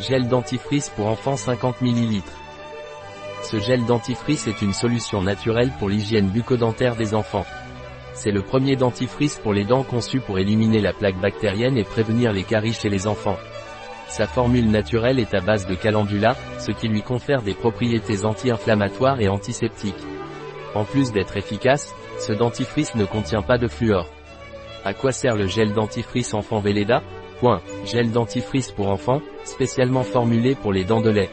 Gel dentifrice pour enfants 50 ml. Ce gel dentifrice est une solution naturelle pour l'hygiène bucco-dentaire des enfants. C'est le premier dentifrice pour les dents conçu pour éliminer la plaque bactérienne et prévenir les caries chez les enfants. Sa formule naturelle est à base de calendula, ce qui lui confère des propriétés anti-inflammatoires et antiseptiques. En plus d'être efficace, ce dentifrice ne contient pas de fluor. À quoi sert le gel dentifrice enfant Velleda? Point. Gel dentifrice pour enfants, spécialement formulé pour les dents de lait.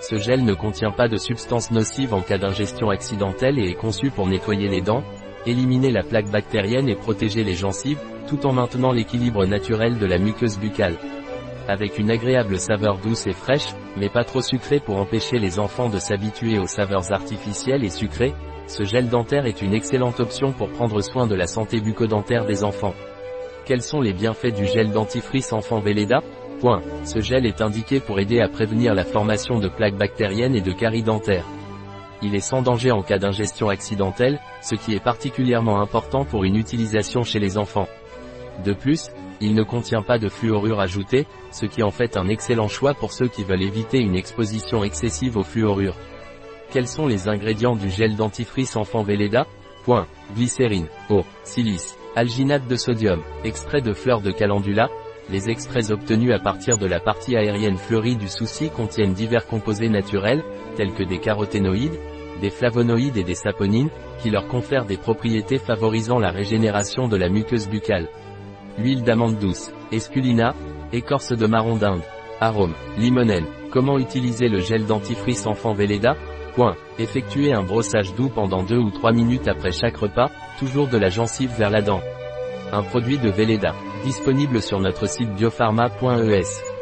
Ce gel ne contient pas de substances nocives en cas d'ingestion accidentelle et est conçu pour nettoyer les dents, éliminer la plaque bactérienne et protéger les gencives, tout en maintenant l'équilibre naturel de la muqueuse buccale. Avec une agréable saveur douce et fraîche, mais pas trop sucrée pour empêcher les enfants de s'habituer aux saveurs artificielles et sucrées, ce gel dentaire est une excellente option pour prendre soin de la santé bucco-dentaire des enfants. Quels sont les bienfaits du gel dentifrice enfant Velleda? Point. Ce gel est indiqué pour aider à prévenir la formation de plaques bactériennes et de caries dentaires. Il est sans danger en cas d'ingestion accidentelle, ce qui est particulièrement important pour une utilisation chez les enfants. De plus, il ne contient pas de fluorure ajouté, ce qui en fait un excellent choix pour ceux qui veulent éviter une exposition excessive aux fluorures. Quels sont les ingrédients du gel dentifrice enfant Velleda? Point. Glycérine, eau, silice, alginate de sodium, extrait de fleurs de calendula, les extraits obtenus à partir de la partie aérienne fleurie du souci contiennent divers composés naturels, tels que des caroténoïdes, des flavonoïdes et des saponines, qui leur confèrent des propriétés favorisant la régénération de la muqueuse buccale. Huile d'amande douce, esculina, écorce de marron d'Inde, arôme, limonène. Comment utiliser le gel dentifrice enfant Velleda? Point. Effectuer un brossage doux pendant 2 ou 3 minutes après chaque repas, toujours de la gencive vers la dent. Un produit de Velleda, disponible sur notre site biopharma.es.